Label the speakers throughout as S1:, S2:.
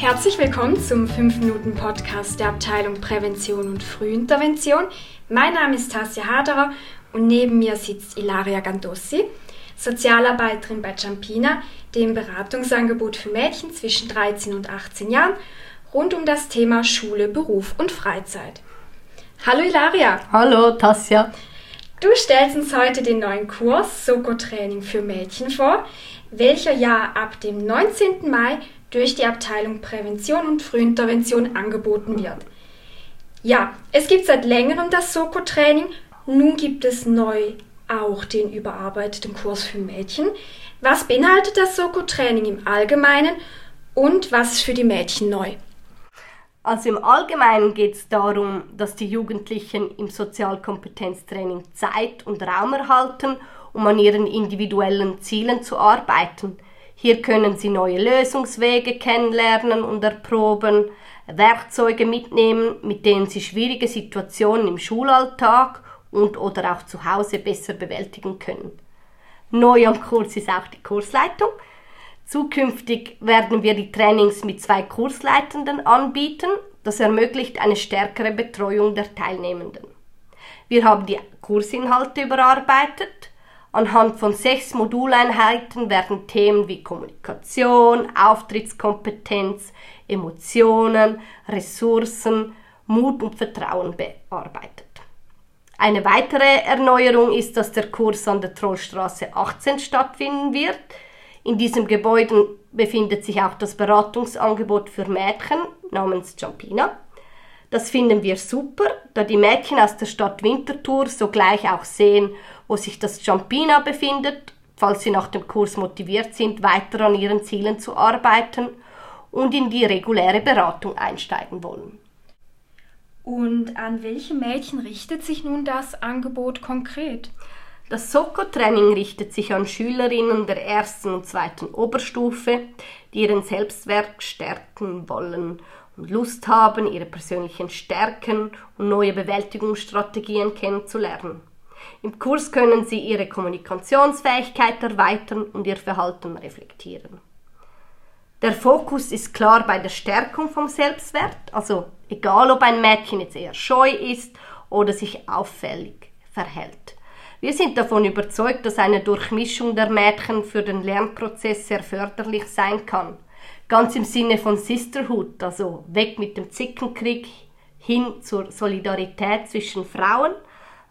S1: Herzlich willkommen zum 5-Minuten-Podcast der Abteilung Prävention und Frühintervention. Mein Name ist Tassia Haderer und neben mir sitzt Ilaria Gandossi, Sozialarbeiterin bei Campina, dem Beratungsangebot für Mädchen zwischen 13 und 18 Jahren rund um das Thema Schule, Beruf und Freizeit. Hallo Ilaria.
S2: Hallo Tassia.
S1: Du stellst uns heute den neuen Kurs Soko-Training für Mädchen vor, welcher ja ab dem 19. Mai durch die Abteilung Prävention und Frühintervention angeboten wird. Ja, es gibt seit längerem das Soko-Training, nun gibt es neu auch den überarbeiteten Kurs für Mädchen. Was beinhaltet das Soko-Training im Allgemeinen und was ist für die Mädchen neu?
S2: Also im Allgemeinen geht es darum, dass die Jugendlichen im Sozialkompetenztraining Zeit und Raum erhalten, um an ihren individuellen Zielen zu arbeiten – hier können Sie neue Lösungswege kennenlernen und erproben, Werkzeuge mitnehmen, mit denen Sie schwierige Situationen im Schulalltag und oder auch zu Hause besser bewältigen können. Neu am Kurs ist auch die Kursleitung. Zukünftig werden wir die Trainings mit zwei Kursleitenden anbieten. Das ermöglicht eine stärkere Betreuung der Teilnehmenden. Wir haben die Kursinhalte überarbeitet Anhand von sechs Moduleinheiten werden Themen wie Kommunikation, Auftrittskompetenz, Emotionen, Ressourcen, Mut und Vertrauen bearbeitet. Eine weitere Erneuerung ist, dass der Kurs an der Trollstraße 18 stattfinden wird. In diesem Gebäude befindet sich auch das Beratungsangebot für Mädchen namens Jumpina. Das finden wir super, da die Mädchen aus der Stadt Winterthur sogleich auch sehen, wo sich das Jumpina befindet, falls sie nach dem Kurs motiviert sind, weiter an ihren Zielen zu arbeiten und in die reguläre Beratung einsteigen wollen.
S1: Und an welche Mädchen richtet sich nun das Angebot konkret?
S2: Das Soko-Training richtet sich an Schülerinnen der ersten und zweiten Oberstufe, die ihren Selbstwert stärken wollen und Lust haben, ihre persönlichen Stärken und neue Bewältigungsstrategien kennenzulernen. Im Kurs können Sie Ihre Kommunikationsfähigkeit erweitern und Ihr Verhalten reflektieren. Der Fokus ist klar bei der Stärkung vom Selbstwert, also egal ob ein Mädchen jetzt eher scheu ist oder sich auffällig verhält. Wir sind davon überzeugt, dass eine Durchmischung der Mädchen für den Lernprozess sehr förderlich sein kann ganz im Sinne von Sisterhood, also weg mit dem Zickenkrieg hin zur Solidarität zwischen Frauen,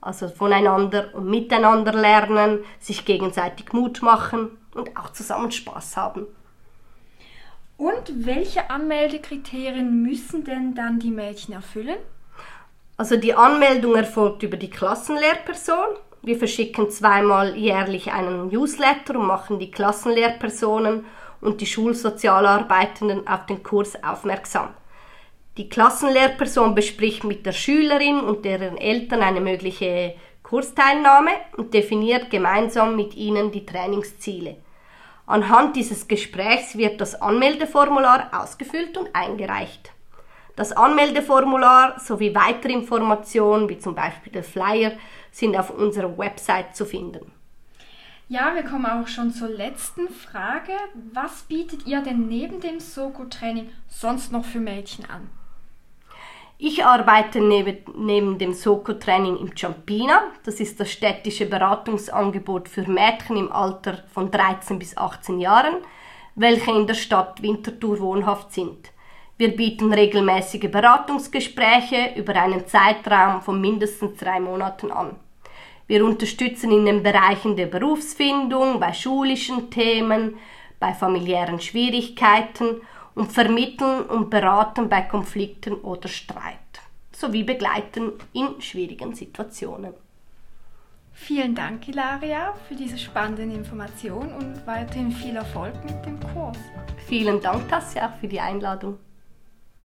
S2: also voneinander und miteinander lernen, sich gegenseitig Mut machen und auch zusammen Spaß haben.
S1: Und welche Anmeldekriterien müssen denn dann die Mädchen erfüllen?
S2: Also die Anmeldung erfolgt über die Klassenlehrperson. Wir verschicken zweimal jährlich einen Newsletter und machen die Klassenlehrpersonen und die Schulsozialarbeitenden auf den Kurs aufmerksam. Die Klassenlehrperson bespricht mit der Schülerin und deren Eltern eine mögliche Kursteilnahme und definiert gemeinsam mit ihnen die Trainingsziele. Anhand dieses Gesprächs wird das Anmeldeformular ausgefüllt und eingereicht. Das Anmeldeformular sowie weitere Informationen, wie zum Beispiel der Flyer, sind auf unserer Website zu finden.
S1: Ja, wir kommen auch schon zur letzten Frage. Was bietet ihr denn neben dem Soko-Training sonst noch für Mädchen an?
S2: Ich arbeite neben, neben dem Soko-Training im Campina. Das ist das städtische Beratungsangebot für Mädchen im Alter von 13 bis 18 Jahren, welche in der Stadt Winterthur wohnhaft sind. Wir bieten regelmäßige Beratungsgespräche über einen Zeitraum von mindestens drei Monaten an. Wir unterstützen in den Bereichen der Berufsfindung, bei schulischen Themen, bei familiären Schwierigkeiten und vermitteln und beraten bei Konflikten oder Streit sowie begleiten in schwierigen Situationen.
S1: Vielen Dank, Ilaria, für diese spannenden Informationen und weiterhin viel Erfolg mit dem Kurs.
S2: Vielen Dank, Tassia, auch für die Einladung.